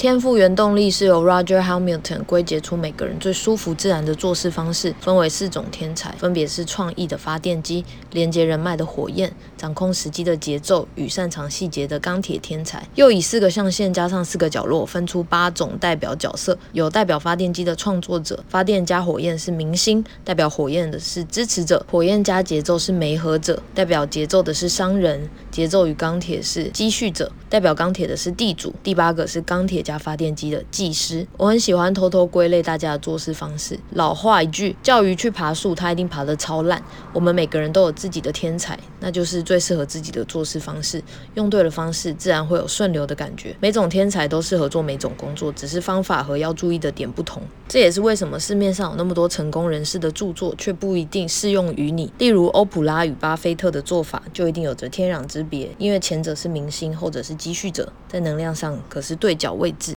天赋原动力是由 Roger Hamilton 归结出每个人最舒服自然的做事方式，分为四种天才，分别是创意的发电机、连接人脉的火焰、掌控时机的节奏与擅长细节的钢铁天才。又以四个象限加上四个角落，分出八种代表角色。有代表发电机的创作者，发电加火焰是明星；代表火焰的是支持者，火焰加节奏是媒合者；代表节奏的是商人，节奏与钢铁是积蓄者；代表钢铁的是地主。第八个是钢铁加发电机的技师。我很喜欢偷偷归类大家的做事方式。老话一句，叫鱼去爬树，它一定爬得超烂。我们每个人都有自己的天才，那就是最适合自己的做事方式。用对了方式，自然会有顺流的感觉。每种天才都适合做每种工作，只是方法和要注意的点不同。这也是为什么市面上有那么多成功人士的著作，却不一定适用于你。例如欧普拉与巴菲特的做法，就一定有着天壤之别。因为前者是明星，后者是积蓄者，在能量上可是对角位置。